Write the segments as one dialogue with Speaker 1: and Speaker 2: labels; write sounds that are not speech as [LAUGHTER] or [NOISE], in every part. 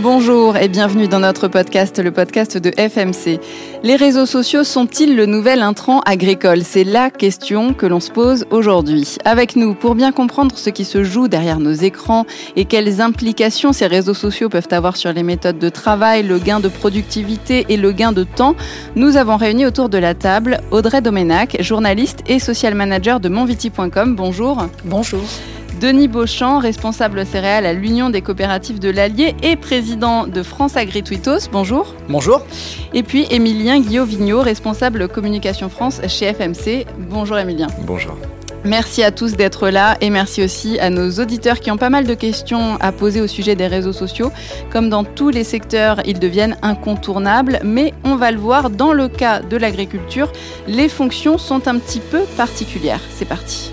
Speaker 1: Bonjour et bienvenue dans notre podcast, le podcast de FMC. Les réseaux sociaux sont-ils le nouvel intrant agricole? C'est la question que l'on se pose aujourd'hui. Avec nous, pour bien comprendre ce qui se joue derrière nos écrans et quelles implications ces réseaux sociaux peuvent avoir sur les méthodes de travail, le gain de productivité et le gain de temps, nous avons réuni autour de la table Audrey Domenac, journaliste et social manager de monviti.com. Bonjour.
Speaker 2: Bonjour.
Speaker 1: Denis Beauchamp, responsable céréales à l'Union des coopératives de l'Allier et président de France Agri-Twitos. Bonjour.
Speaker 3: Bonjour.
Speaker 1: Et puis Émilien Guillot-Vigneault, responsable communication France chez FMC. Bonjour Émilien.
Speaker 4: Bonjour.
Speaker 1: Merci à tous d'être là et merci aussi à nos auditeurs qui ont pas mal de questions à poser au sujet des réseaux sociaux. Comme dans tous les secteurs, ils deviennent incontournables, mais on va le voir, dans le cas de l'agriculture, les fonctions sont un petit peu particulières. C'est parti.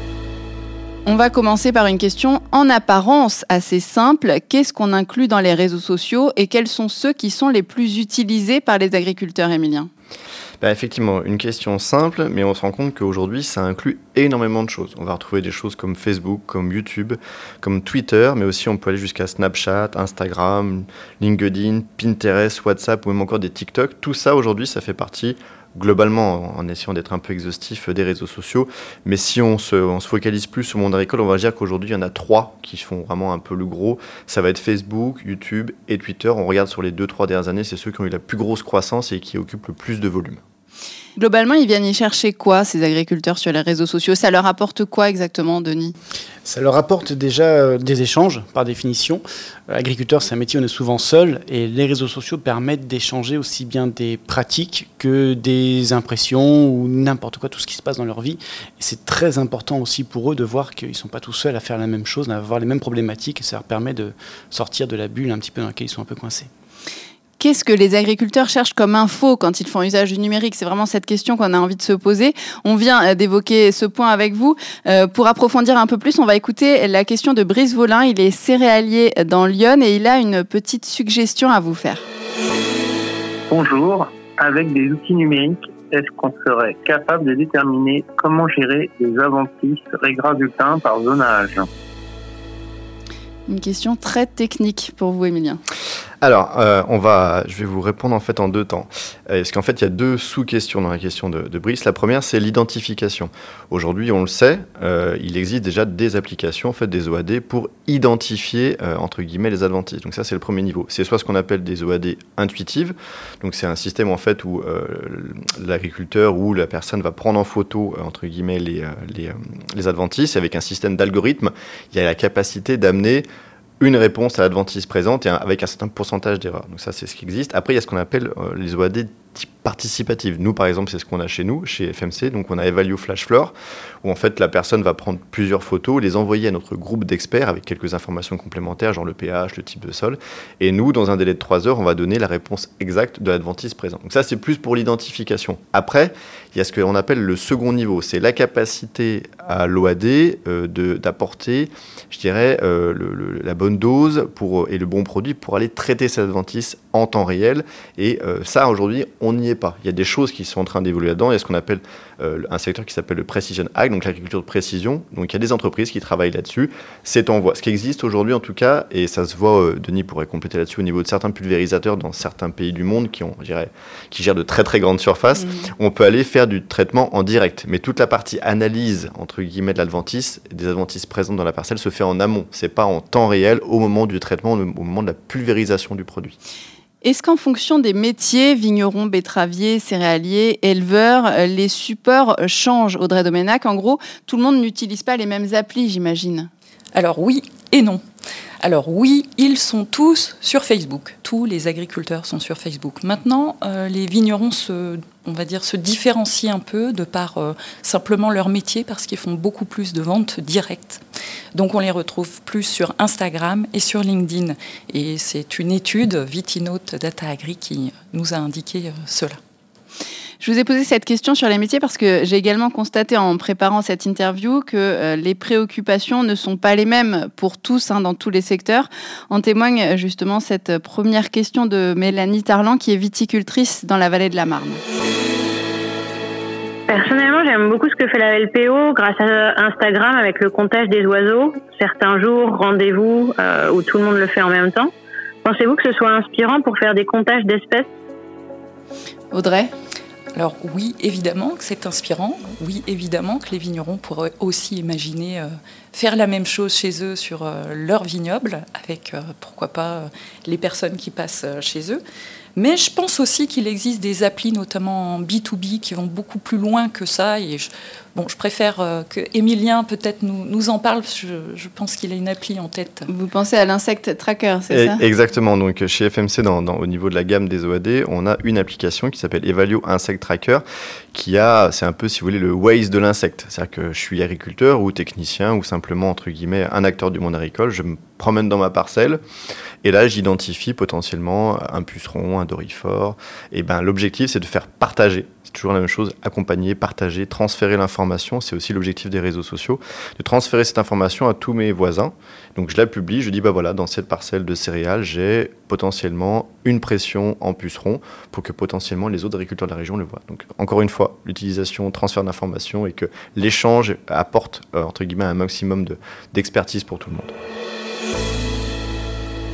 Speaker 1: On va commencer par une question en apparence assez simple. Qu'est-ce qu'on inclut dans les réseaux sociaux et quels sont ceux qui sont les plus utilisés par les agriculteurs, Emilien
Speaker 4: bah, effectivement, une question simple, mais on se rend compte qu'aujourd'hui, ça inclut énormément de choses. On va retrouver des choses comme Facebook, comme YouTube, comme Twitter, mais aussi on peut aller jusqu'à Snapchat, Instagram, LinkedIn, Pinterest, WhatsApp ou même encore des TikTok. Tout ça, aujourd'hui, ça fait partie globalement, en essayant d'être un peu exhaustif, des réseaux sociaux. Mais si on se, on se focalise plus sur le monde agricole, on va dire qu'aujourd'hui, il y en a trois qui font vraiment un peu le gros. Ça va être Facebook, YouTube et Twitter. On regarde sur les deux, trois dernières années, c'est ceux qui ont eu la plus grosse croissance et qui occupent le plus de volume.
Speaker 1: Globalement, ils viennent y chercher quoi, ces agriculteurs sur les réseaux sociaux? Ça leur apporte quoi exactement, Denis?
Speaker 3: Ça leur apporte déjà euh, des échanges, par définition. Euh, agriculteur, c'est un métier où on est souvent seul, et les réseaux sociaux permettent d'échanger aussi bien des pratiques que des impressions ou n'importe quoi, tout ce qui se passe dans leur vie. C'est très important aussi pour eux de voir qu'ils ne sont pas tout seuls à faire la même chose, à avoir les mêmes problématiques, ça leur permet de sortir de la bulle un petit peu dans laquelle ils sont un peu coincés.
Speaker 1: Qu'est-ce que les agriculteurs cherchent comme info quand ils font usage du numérique? C'est vraiment cette question qu'on a envie de se poser. On vient euh, d'évoquer ce point avec vous. Euh, pour approfondir un peu plus, on va écouter la question de Brice Volin. Il est céréalier dans Lyon et il a une petite suggestion à vous faire.
Speaker 5: Bonjour. Avec des outils numériques, est-ce qu'on serait capable de déterminer comment gérer les adventices résultats par zonage?
Speaker 1: Une question très technique pour vous, Emilien.
Speaker 4: Alors, euh, on va, je vais vous répondre en fait en deux temps. Euh, parce qu'en fait, il y a deux sous-questions dans la question de, Brice? La première, c'est l'identification. Aujourd'hui, on le sait, euh, il existe déjà des applications, en fait, des OAD pour identifier entre guillemets les adventices. Donc ça, c'est le premier niveau. C'est soit ce qu'on appelle des OAD intuitives. Donc c'est un système en fait où l'agriculteur ou la personne va prendre en photo entre guillemets les, les, adventices. Avec un système d'algorithme, il y a la capacité d'amener une réponse à l'adventice présente et avec un certain pourcentage d'erreurs. Donc ça, c'est ce qui existe. Après, il y a ce qu'on appelle euh, les OAD participative. Nous, par exemple, c'est ce qu'on a chez nous, chez FMC. Donc, on a Evalue Flash Floor, où en fait, la personne va prendre plusieurs photos, les envoyer à notre groupe d'experts avec quelques informations complémentaires, genre le pH, le type de sol. Et nous, dans un délai de 3 heures, on va donner la réponse exacte de l'adventice présent. Donc, ça, c'est plus pour l'identification. Après, il y a ce qu'on appelle le second niveau. C'est la capacité à l'OAD euh, d'apporter, je dirais, euh, la bonne dose pour, et le bon produit pour aller traiter cette adventice en temps réel. Et euh, ça, aujourd'hui, on n'y est pas. Il y a des choses qui sont en train d'évoluer là-dedans. Il y a ce qu'on appelle euh, un secteur qui s'appelle le Precision Ag, donc l'agriculture de précision. Donc il y a des entreprises qui travaillent là-dessus. C'est en voie. Ce qui existe aujourd'hui, en tout cas, et ça se voit, euh, Denis pourrait compléter là-dessus, au niveau de certains pulvérisateurs dans certains pays du monde qui, ont, qui gèrent de très très grandes surfaces, mmh. on peut aller faire du traitement en direct. Mais toute la partie analyse, entre guillemets, de l'adventice, des adventices présentes dans la parcelle, se fait en amont. C'est pas en temps réel au moment du traitement, au moment de la pulvérisation du produit.
Speaker 1: Est-ce qu'en fonction des métiers, vignerons, betteraviers, céréaliers, éleveurs, euh, les supports changent, Audrey Domenac? En gros, tout le monde n'utilise pas les mêmes applis, j'imagine.
Speaker 2: Alors oui et non. Alors oui, ils sont tous sur Facebook. Tous les agriculteurs sont sur Facebook. Maintenant, euh, les vignerons se, différencient un peu de par euh, simplement leur métier parce qu'ils font beaucoup plus de ventes directes. Donc on les retrouve plus sur Instagram et sur LinkedIn. Et c'est une étude Vitinote Data Agri qui nous a indiqué euh, cela.
Speaker 1: Je vous ai posé cette question sur les métiers parce que j'ai également constaté en préparant cette interview que euh, les préoccupations ne sont pas les mêmes pour tous hein, dans tous les secteurs. En témoigne justement cette première question de Mélanie Tarlan qui est viticultrice dans la vallée de la Marne.
Speaker 6: Personnellement, j'aime beaucoup ce que fait la LPO grâce à Instagram avec le comptage des oiseaux. Certains jours, rendez-vous euh, où tout le monde le fait en même temps. Pensez-vous que ce soit inspirant pour faire des comptages d'espèces?
Speaker 1: Audrey?
Speaker 2: Alors oui, évidemment que c'est inspirant. Oui, évidemment que les vignerons pourraient aussi imaginer euh, faire la même chose chez eux sur euh, leur vignoble, avec euh, pourquoi pas les personnes qui passent chez eux. Mais je pense aussi qu'il existe des applis, notamment en B2B, qui vont beaucoup plus loin que ça. Bon, je préfère euh, que Emilien peut-être nous, nous, en parle. Je, je pense qu'il a une appli en tête.
Speaker 1: Vous pensez à l'insecte tracker, c'est ça?
Speaker 4: Exactement. Donc chez FMC, dans, dans, au niveau de la gamme des OAD, on a une application qui s'appelle Evalio Insect Tracker, qui a, c'est un peu, si vous voulez, le Waze de l'insecte. C'est-à-dire que je suis agriculteur ou technicien ou simplement entre guillemets un acteur du monde agricole. Je me promène dans ma parcelle et là, j'identifie potentiellement un puceron, un dorifort. Et ben, l'objectif, c'est de faire partager. C'est toujours la même chose, accompagner, partager, transférer l'information. C'est aussi l'objectif des réseaux sociaux, de transférer cette information à tous mes voisins. Donc je la publie, je dis, bah voilà, dans cette parcelle de céréales, j'ai potentiellement une pression en puceron pour que potentiellement les autres agriculteurs de la région le voient. Donc encore une fois, l'utilisation, transfert d'informations et que l'échange apporte, euh, entre guillemets, un maximum d'expertise pour tout le monde.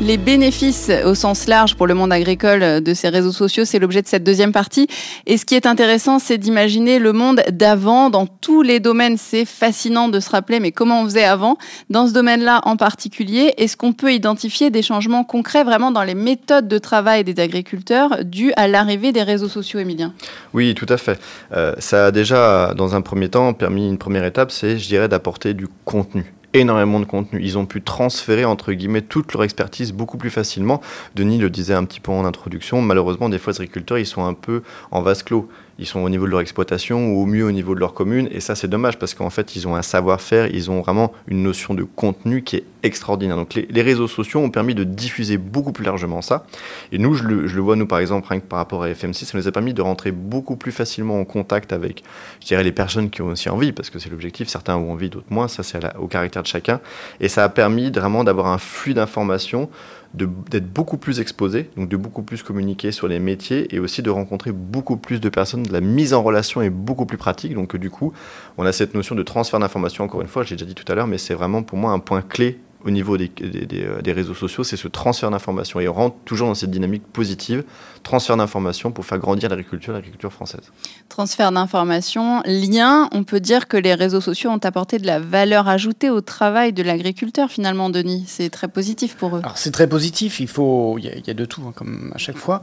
Speaker 1: Les bénéfices au sens large pour le monde agricole de ces réseaux sociaux, c'est l'objet de cette deuxième partie. Et ce qui est intéressant, c'est d'imaginer le monde d'avant dans tous les domaines. C'est fascinant de se rappeler, mais comment on faisait avant Dans ce domaine-là en particulier, est-ce qu'on peut identifier des changements concrets vraiment dans les méthodes de travail des agriculteurs dus à l'arrivée des réseaux sociaux, Emilien
Speaker 4: Oui, tout à fait. Euh, ça a déjà, dans un premier temps, permis une première étape, c'est, je dirais, d'apporter du contenu énormément de contenu. Ils ont pu transférer, entre guillemets, toute leur expertise beaucoup plus facilement. Denis le disait un petit peu en introduction, malheureusement, des fois, les agriculteurs, ils sont un peu en vase clos ils sont au niveau de leur exploitation ou au mieux au niveau de leur commune. Et ça, c'est dommage parce qu'en fait, ils ont un savoir-faire, ils ont vraiment une notion de contenu qui est extraordinaire. Donc, les, réseaux sociaux ont permis de diffuser beaucoup plus largement ça. Et nous, je le, vois, nous, par exemple, rien que par rapport à FMC, ça nous a permis de rentrer beaucoup plus facilement en contact avec, je dirais, les personnes qui ont aussi envie, parce que c'est l'objectif. Certains ont envie, d'autres moins. Ça, c'est au caractère de chacun. Et ça a permis vraiment d'avoir un flux d'informations d'être beaucoup plus exposé, donc de beaucoup plus communiquer sur les métiers et aussi de rencontrer beaucoup plus de personnes. La mise en relation est beaucoup plus pratique, donc du coup, on a cette notion de transfert d'informations, encore une fois, j'ai déjà dit tout à l'heure, mais c'est vraiment pour moi un point clé au niveau des, euh, des, réseaux sociaux, c'est ce transfert d'informations. Et on rentre toujours dans cette dynamique positive, transfert d'informations pour faire grandir l'agriculture, l'agriculture française.
Speaker 1: Transfert d'informations, lien, on peut dire que les réseaux sociaux ont apporté de la valeur ajoutée au travail de l'agriculteur finalement, Denis. C'est très positif pour eux.
Speaker 3: Alors c'est très positif, il faut, il y, a, de tout, hein, comme à chaque fois.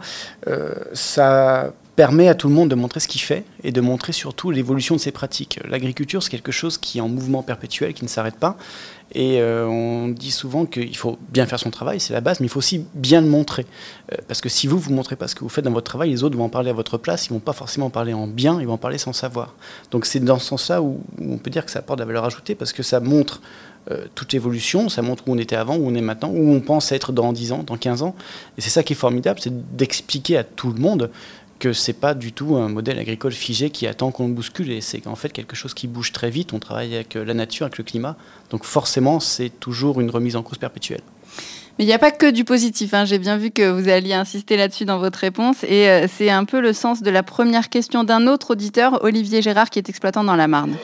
Speaker 3: Euh, ça permet à tout le monde de montrer ce qu'il fait et de montrer surtout l'évolution de ses pratiques. L'agriculture, c'est quelque chose qui est en mouvement perpétuel, qui ne s'arrête pas. Et euh, on dit souvent qu'il faut bien faire son travail, c'est la base, mais il faut aussi bien le montrer. Euh, parce que si vous, vous ne montrez pas ce que vous faites dans votre travail, les autres vont en parler à votre place, ils ne vont pas forcément parler en bien, ils vont en parler sans savoir. Donc c'est dans ce sens-là où, on peut dire que ça apporte de la valeur ajoutée, parce que ça montre euh, toute l'évolution, ça montre où on était avant, où on est maintenant, où on pense être dans 10 ans, dans 15 ans. Et c'est ça qui est formidable, c'est d'expliquer à tout le monde que c'est pas du tout un modèle agricole figé qui attend qu'on le bouscule et c'est en fait quelque chose qui bouge très vite. On travaille avec euh, la nature, avec le climat, donc forcément c'est toujours une remise en cause perpétuelle.
Speaker 1: Mais il n'y a pas que du positif. Hein. J'ai bien vu que vous alliez insister là-dessus dans votre réponse. Et euh, c'est un peu le sens de la première question d'un autre auditeur, Olivier Gérard, qui est exploitant dans la Marne.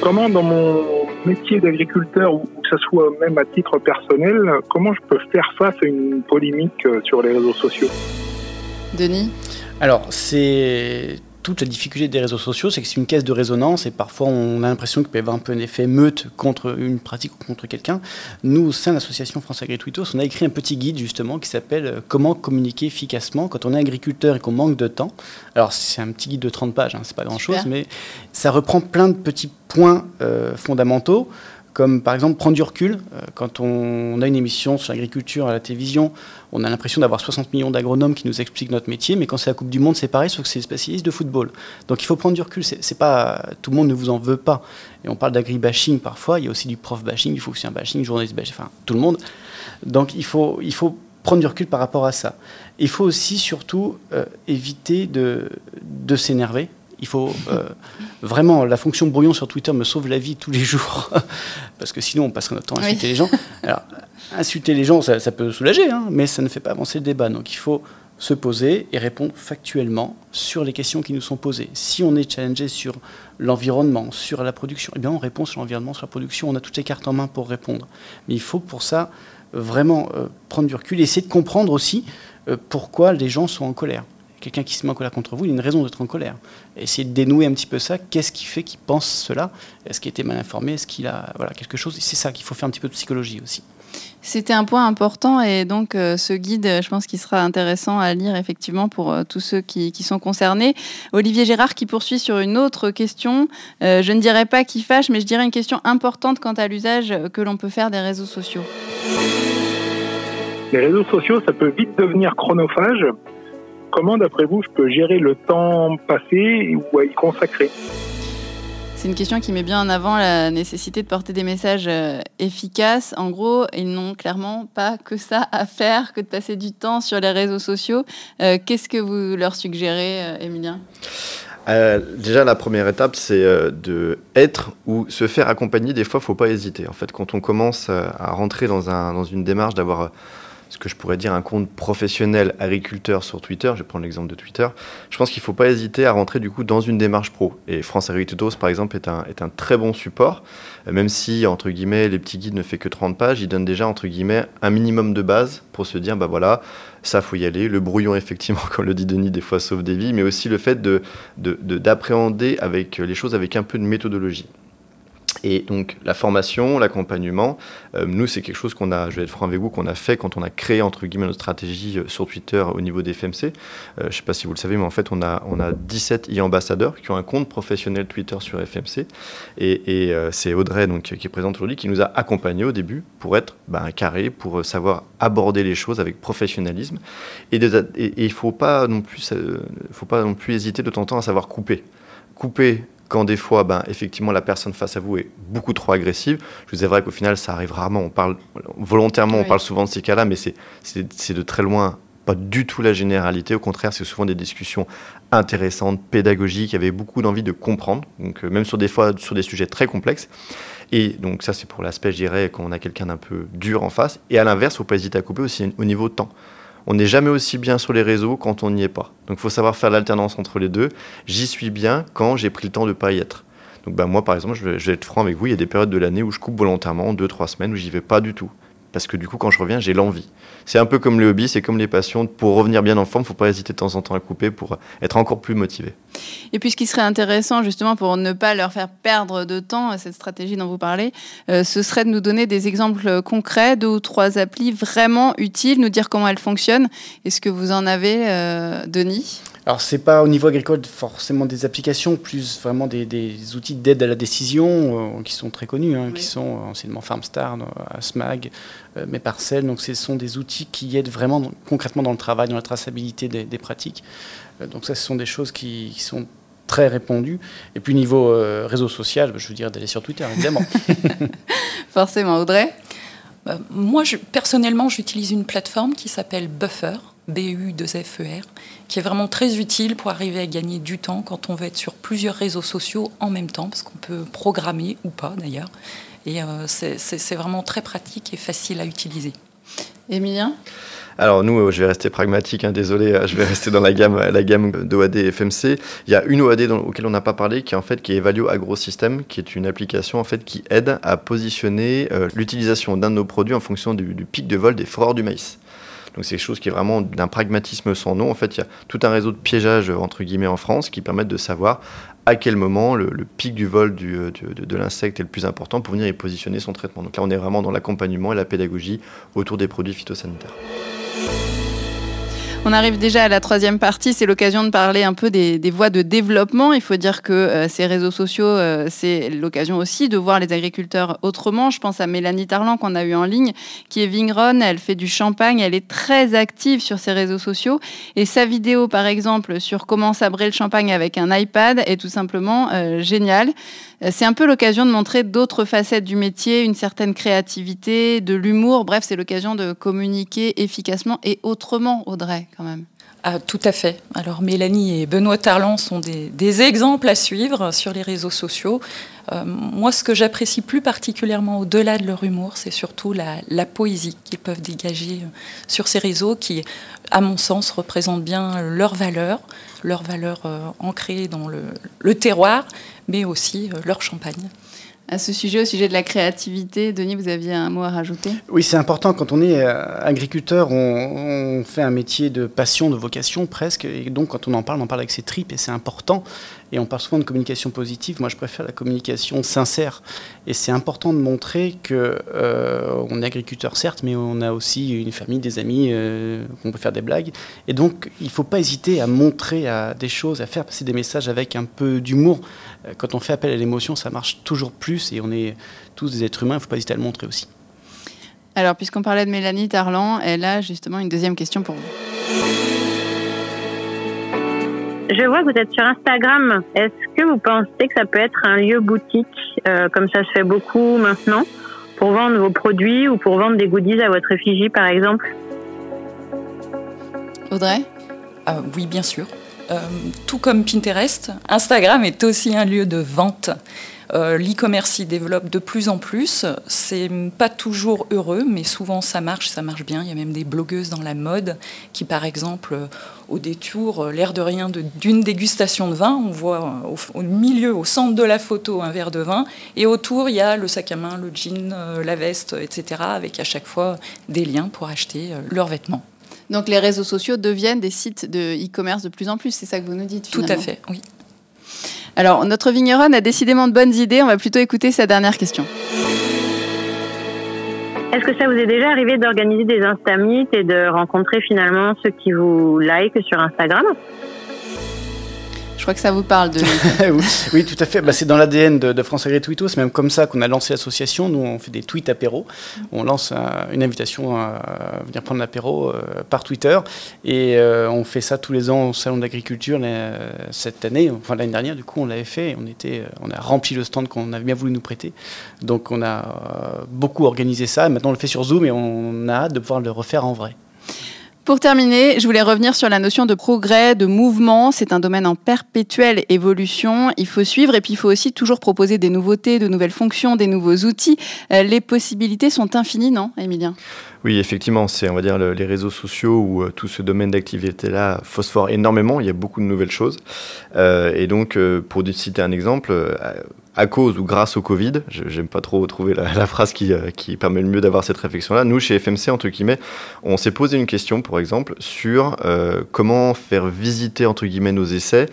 Speaker 7: Comment, dans mon métier d'agriculteur, ou que ce soit même à titre personnel, comment je peux faire face à une polémique euh, sur les réseaux sociaux?
Speaker 1: Denis
Speaker 3: Alors, c'est toute la difficulté des réseaux sociaux, c'est que c'est une caisse de résonance et parfois on a l'impression qu'il peut y avoir un peu un effet meute contre une pratique ou contre quelqu'un. Nous, au sein de l'association France Agritwitos, on a écrit un petit guide justement qui s'appelle euh, Comment communiquer efficacement quand on est agriculteur et qu'on manque de temps. Alors c'est un petit guide de 30 pages, hein, c'est pas grand chose, mais ça reprend plein de petits points euh, fondamentaux comme par exemple prendre du recul. Euh, quand on, a une émission sur l'agriculture à la télévision, on a l'impression d'avoir 60 millions d'agronomes qui nous expliquent notre métier, mais quand c'est la Coupe du Monde, c'est pareil, sauf que c'est des spécialistes de football. Donc il faut prendre du recul. C'est, pas tout le monde ne vous en veut pas. Et on parle d'agri-bashing parfois. Il y a aussi du prof-bashing, du un bashing, journaliste bashing, enfin tout le monde. Donc il faut, il faut prendre du recul par rapport à ça. Il faut aussi surtout euh, éviter de, de s'énerver il faut euh, vraiment, la fonction brouillon sur Twitter me sauve la vie tous les jours, [LAUGHS] parce que sinon on passerait notre temps à insulter les gens. Alors, insulter les gens, ça, peut soulager, hein, mais ça ne fait pas avancer le débat. Donc il faut se poser et répondre factuellement sur les questions qui nous sont posées. Si on est challengé sur l'environnement, sur la production, eh bien on répond sur l'environnement, sur la production. On a toutes les cartes en main pour répondre. Mais il faut pour ça vraiment prendre du recul et essayer de comprendre aussi pourquoi les gens sont en colère quelqu'un qui se met en colère contre vous, il a une raison d'être en colère. Essayer de dénouer un petit peu ça. Qu'est-ce qui fait qu'il pense cela? Est-ce qu'il était mal informé? Est-ce qu'il a voilà, quelque chose? C'est ça qu'il faut faire un petit peu de psychologie aussi.
Speaker 1: C'était un point important et donc euh, ce guide, je pense qu'il sera intéressant à lire effectivement pour euh, tous ceux qui, sont concernés. Olivier Gérard qui poursuit sur une autre question. Euh, je ne dirais pas qui fâche, mais je dirais une question importante quant à l'usage que l'on peut faire des réseaux sociaux.
Speaker 7: Les réseaux sociaux, ça peut vite devenir chronophage comment, d'après vous, je peux gérer le temps passé ou à y consacrer
Speaker 1: c'est une question qui met bien en avant la nécessité de porter des messages euh, efficaces. En gros, ils n'ont clairement pas que ça à faire que de passer du temps sur les réseaux sociaux. Euh, qu'est-ce que vous leur suggérez, Emilien
Speaker 4: euh, déjà, la première étape, c'est de être ou se faire accompagner. Des fois, il ne faut pas hésiter. En fait, quand on commence à rentrer dans, un, dans une démarche d'avoir ce que je pourrais dire un compte professionnel agriculteur sur Twitter, je vais prendre l'exemple de Twitter, je pense qu'il ne faut pas hésiter à rentrer du coup dans une démarche pro. Et France Agricultos, par exemple, est un, est un très bon support, euh, même si, entre guillemets, les petits guides ne fait que 30 pages, il donne déjà, entre guillemets, un minimum de base pour se dire, bah voilà, ça, faut y aller. Le brouillon, [LAUGHS] effectivement, comme le dit Denis, des fois sauve des vies, mais aussi le fait d'appréhender de, de, avec les choses avec un peu de méthodologie. Et donc la formation, l'accompagnement, euh, nous c'est quelque chose qu'on a, je vais être franc avec vous, qu'on a fait quand on a créé entre guillemets notre stratégie euh, sur Twitter au niveau des FMC. Euh, je ne sais pas si vous le savez, mais en fait on a, on a 17 e-ambassadeurs qui ont un compte professionnel Twitter sur FMC. Et, c'est Audrey donc, qui est présente aujourd'hui qui nous a accompagnés au début pour être ben, carré, pour savoir aborder les choses avec professionnalisme. Et, il ne faut pas, non plus, faut pas non plus hésiter de temps en temps à savoir couper. Couper quand des fois, ben, effectivement, la personne face à vous est beaucoup trop agressive. Je vous vrai qu'au final, ça arrive rarement. On parle volontairement, on parle souvent de ces cas-là, mais c'est de très loin pas du tout la généralité. Au contraire, c'est souvent des discussions intéressantes, pédagogiques, avait beaucoup d'envie de comprendre, donc euh, même sur des fois sur des sujets très complexes. Et donc ça, c'est pour l'aspect, je dirais, quand on a quelqu'un d'un peu dur en face. Et à l'inverse, il ne faut pas hésiter à couper aussi au niveau temps on n'est jamais aussi bien sur les réseaux quand on n'y est pas. Donc il faut savoir faire l'alternance entre les deux. J'y suis bien quand j'ai pris le temps de ne pas y être. Donc ben, moi, par exemple, je vais, je vais, être franc avec vous, il y a des périodes de l'année où je coupe volontairement, deux, trois semaines, où j'y vais pas du tout parce que du coup, quand je reviens, j'ai l'envie. C'est un peu comme le hobby, c'est comme les passions. Pour revenir bien en forme, il ne faut pas hésiter de temps en temps à couper pour être encore plus motivé.
Speaker 1: Et puis, ce qui serait intéressant, justement, pour ne pas leur faire perdre de temps, cette stratégie dont vous parlez, euh, ce serait de nous donner des exemples concrets, deux ou trois applis vraiment utiles, nous dire comment elles fonctionnent. Est-ce que vous en avez, euh, Denis?
Speaker 3: Alors, ce n'est pas au niveau agricole forcément des applications, plus vraiment des, outils d'aide à la décision euh, qui sont très connus, hein, qui sont anciennement FarmStar, SMAG, euh, mes parcelles. Donc ce sont des outils qui aident vraiment concrètement dans le travail, dans la traçabilité des, pratiques. Euh, donc ça, ce sont des choses qui, sont très répandues. Et puis niveau euh, réseau social, je veux dire d'aller sur Twitter, évidemment. [LAUGHS]
Speaker 1: Forcément, Audrey?
Speaker 2: Moi, je, personnellement, j'utilise une plateforme qui s'appelle Buffer, B-U-2-F-E-R, qui est vraiment très utile pour arriver à gagner du temps quand on veut être sur plusieurs réseaux sociaux en même temps, parce qu'on peut programmer ou pas d'ailleurs. Et euh, c'est vraiment très pratique et facile à utiliser.
Speaker 1: Emilien
Speaker 4: alors nous, euh, je vais rester pragmatique, hein, désolé, euh, je vais [LAUGHS] rester dans la gamme, la gamme d'OAD et FMC. Il y a une OAD dans, auquel on n'a pas parlé, qui est en fait qui est Evalio AgroSystem, qui est une application en fait qui aide à positionner l'utilisation d'un de nos produits en fonction du, du, pic de vol des foreurs du maïs. Donc c'est quelque chose qui est vraiment d'un pragmatisme sans nom. En fait, il y a tout un réseau de piégeage entre guillemets en France qui permettent de savoir à quel moment le, pic du vol euh, de l'insecte est le plus important pour venir y positionner son traitement. Donc là, on est vraiment dans l'accompagnement et la pédagogie autour des produits phytosanitaires.
Speaker 1: On arrive déjà à la troisième partie, c'est l'occasion de parler un peu des, voies de développement. Il faut dire que euh, ces réseaux sociaux, euh, c'est l'occasion aussi de voir les agriculteurs autrement. Je pense à Mélanie Tarlan qu'on a eu en ligne, qui est vigneronne, elle fait du champagne, elle est très active sur ces réseaux sociaux. Et sa vidéo, par exemple, sur comment sabrer le champagne avec un iPad est tout simplement euh, géniale. C'est un peu l'occasion de montrer d'autres facettes du métier, une certaine créativité, de l'humour. Bref, c'est l'occasion de communiquer efficacement et autrement, Audrey,
Speaker 2: Ah, tout à fait. Alors Mélanie et Benoît Tarlan sont des, exemples à suivre sur les réseaux sociaux. Euh, moi, ce que j'apprécie plus particulièrement au-delà de leur humour, c'est surtout la, poésie qu'ils peuvent dégager euh, sur ces réseaux qui, à mon sens, représentent bien leurs valeurs, leurs valeurs euh, ancrées dans le, le, terroir, mais aussi leur champagne.
Speaker 1: À ce sujet, au sujet de la créativité, Denis, vous aviez un mot à rajouter?
Speaker 3: Oui, c'est important. Quand on est euh, agriculteur, on, on, fait un métier de passion, de vocation presque. Et donc, quand on en parle, on en parle avec ses tripes et c'est important. Et on parle souvent de communication positive. Moi, je préfère la communication sincère. Et c'est important de montrer que euh, on est agriculteur, certes, mais on a aussi une famille, des amis, euh, on peut faire des blagues. Et donc, il ne faut pas hésiter à montrer des choses, à faire passer des messages avec un peu d'humour. Euh, quand on fait appel à l'émotion, ça marche toujours plus. Et on est tous des êtres humains, il ne faut pas hésiter à le montrer aussi.
Speaker 1: Alors, puisqu'on parlait de Mélanie Tarlan, elle a justement une deuxième question pour vous.
Speaker 6: Je vois que vous êtes sur Instagram. Est-ce que vous pensez que ça peut être un lieu boutique, euh, comme ça se fait beaucoup maintenant, pour vendre vos produits ou pour vendre des goodies à votre effigie, par exemple?
Speaker 1: Audrey?
Speaker 2: Ah, Oui, bien sûr. Euh, tout comme Pinterest, Instagram est aussi un lieu de vente. Euh, l'e-commerce s'y développe de plus en plus. C'est pas toujours heureux, mais souvent ça marche, ça marche bien. Il y a même des blogueuses dans la mode qui, par exemple, au détour, euh, l'air de rien, d'une dégustation de vin, on voit au, au, milieu, au centre de la photo, un verre de vin, et autour, il y a le sac à main, le jean, euh, la veste, etc., avec à chaque fois des liens pour acheter leurs vêtements.
Speaker 1: Donc les réseaux sociaux deviennent des sites de e-commerce de plus en plus, c'est ça que vous nous dites
Speaker 2: finalement. Tout à fait, oui.
Speaker 1: Alors, notre vigneronne a décidément de bonnes idées. On va plutôt écouter sa dernière question.
Speaker 6: Est-ce que ça vous est déjà arrivé d'organiser des Instameets et de rencontrer finalement ceux qui vous like sur Instagram?
Speaker 1: Je crois que ça vous parle de. [LAUGHS]
Speaker 3: oui, tout à fait. Bah, c'est dans l'ADN de, France Agri Twito. C'est même comme ça qu'on a lancé l'association. Nous, on fait des tweets apéro. On lance une invitation à venir prendre l'apéro euh, par Twitter. Et euh, on fait ça tous les ans au Salon d'agriculture cette année. Enfin, l'année dernière, du coup, on l'avait fait. On, était, on a rempli le stand qu'on avait bien voulu nous prêter. Donc, on a euh, beaucoup organisé ça. Maintenant, on le fait sur Zoom et on a hâte de pouvoir le refaire en vrai.
Speaker 1: Pour terminer, je voulais revenir sur la notion de progrès, de mouvement. C'est un domaine en perpétuelle évolution. Il faut suivre et puis il faut aussi toujours proposer des nouveautés, de nouvelles fonctions, des nouveaux outils. Euh, les possibilités sont infinies, non, Emilien
Speaker 4: oui, effectivement, c'est on va dire les réseaux sociaux où euh, tout ce domaine d'activité-là phosphore énormément. Il y a beaucoup de nouvelles choses. Euh, et donc, pour citer un exemple, à cause ou grâce au Covid, j'aime pas trop trouver la, phrase qui, euh, qui, permet le mieux d'avoir cette réflexion-là, nous, chez FMC, entre guillemets, on s'est posé une question, pour exemple, sur euh, comment faire visiter, entre guillemets, nos essais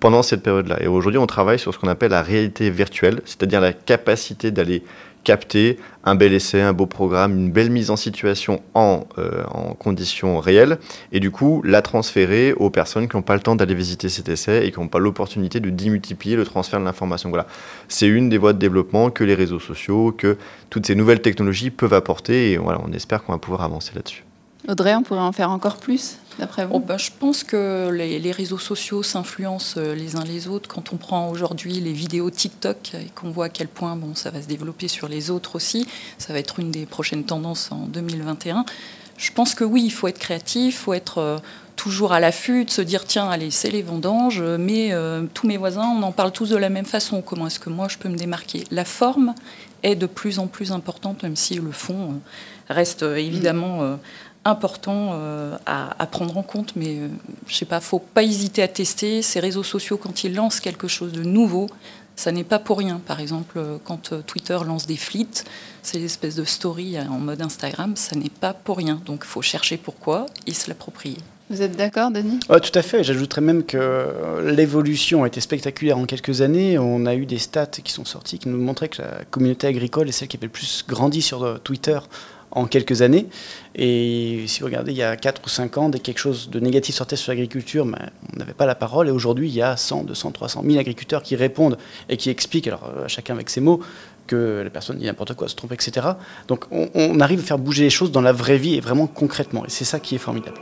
Speaker 4: pendant cette période-là. Et aujourd'hui, on travaille sur ce qu'on appelle la réalité virtuelle, c'est-à-dire la capacité d'aller capter un bel essai, un beau programme, une belle mise en situation en, euh, en conditions réelles, et du coup la transférer aux personnes qui n'ont pas le temps d'aller visiter cet essai et qui n'ont pas l'opportunité de démultiplier le transfert de l'information. Voilà. C'est une des voies de développement que les réseaux sociaux, que toutes ces nouvelles technologies peuvent apporter, et voilà, on espère qu'on va pouvoir avancer là-dessus.
Speaker 1: Audrey, on pourrait en faire encore plus d'après vous
Speaker 2: oh ben, Je pense que les, réseaux sociaux s'influencent euh, les uns les autres. Quand on prend aujourd'hui les vidéos TikTok et qu'on voit à quel point bon, ça va se développer sur les autres aussi, ça va être une des prochaines tendances en 2021. Je pense que oui, il faut être créatif, il faut être euh, toujours à l'affût, de se dire tiens, allez, c'est les vendanges, mais euh, tous mes voisins, on en parle tous de la même façon. Comment est-ce que moi je peux me démarquer? La forme est de plus en plus importante, même si le fond reste évidemment important euh, à, prendre en compte, mais euh, je sais pas, faut pas hésiter à tester ces réseaux sociaux quand ils lancent quelque chose de nouveau. Ça n'est pas pour rien. Par exemple, euh, quand Twitter lance des flits, c'est l'espèce de story en mode Instagram, ça n'est pas pour rien. Donc, il faut chercher pourquoi et se l'approprier.
Speaker 1: Vous êtes d'accord, Denis?
Speaker 3: Oui, Tout à fait. J'ajouterais même que l'évolution a été spectaculaire en quelques années. On a eu des stats qui sont sortis qui nous montraient que la communauté agricole est celle qui avait le plus grandi sur Twitter en quelques années. Et si vous regardez, il y a 4 ou 5 ans, dès que quelque chose de négatif sortait sur l'agriculture, ben, on n'avait pas la parole. Et aujourd'hui, il y a 100, 200, 300 000 agriculteurs qui répondent et qui expliquent, alors euh, chacun avec ses mots, que la personne dit n'importe quoi, se trompe, etc. Donc on, on arrive à faire bouger les choses dans la vraie vie et vraiment concrètement. Et c'est ça qui est formidable.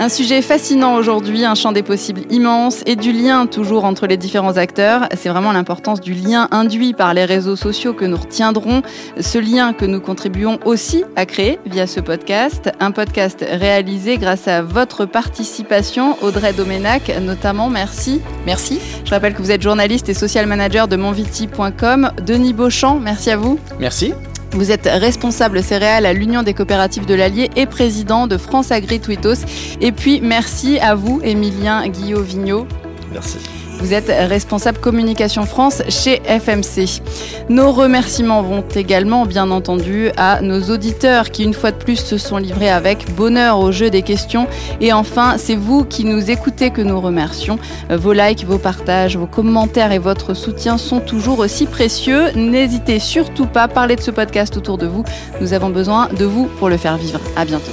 Speaker 1: Un sujet fascinant aujourd'hui, un champ des possibles immense et du lien toujours entre les différents acteurs. C'est vraiment l'importance du lien induit par les réseaux sociaux que nous retiendrons, ce lien que nous contribuons aussi à créer via ce podcast. Un podcast réalisé grâce à votre participation, Audrey Doménac notamment. Merci.
Speaker 2: Merci.
Speaker 1: Je rappelle que vous êtes journaliste et social manager de monviti.com. Denis Beauchamp, merci à vous.
Speaker 3: Merci.
Speaker 1: Vous êtes responsable céréales à l'Union des coopératives de l'Allier et président de France Agri Twitos. Et puis merci à vous, Emilien Guillaume Vigneault.
Speaker 4: Merci.
Speaker 1: Vous êtes responsable communication France chez FMC. Nos remerciements vont également, bien entendu, à nos auditeurs qui, une fois de plus, se sont livrés avec bonheur au jeu des questions. Et enfin, c'est vous qui nous écoutez que nous remercions. Vos likes, vos partages, vos commentaires et votre soutien sont toujours aussi précieux. N'hésitez surtout pas à parler de ce podcast autour de vous. Nous avons besoin de vous pour le faire vivre. À bientôt.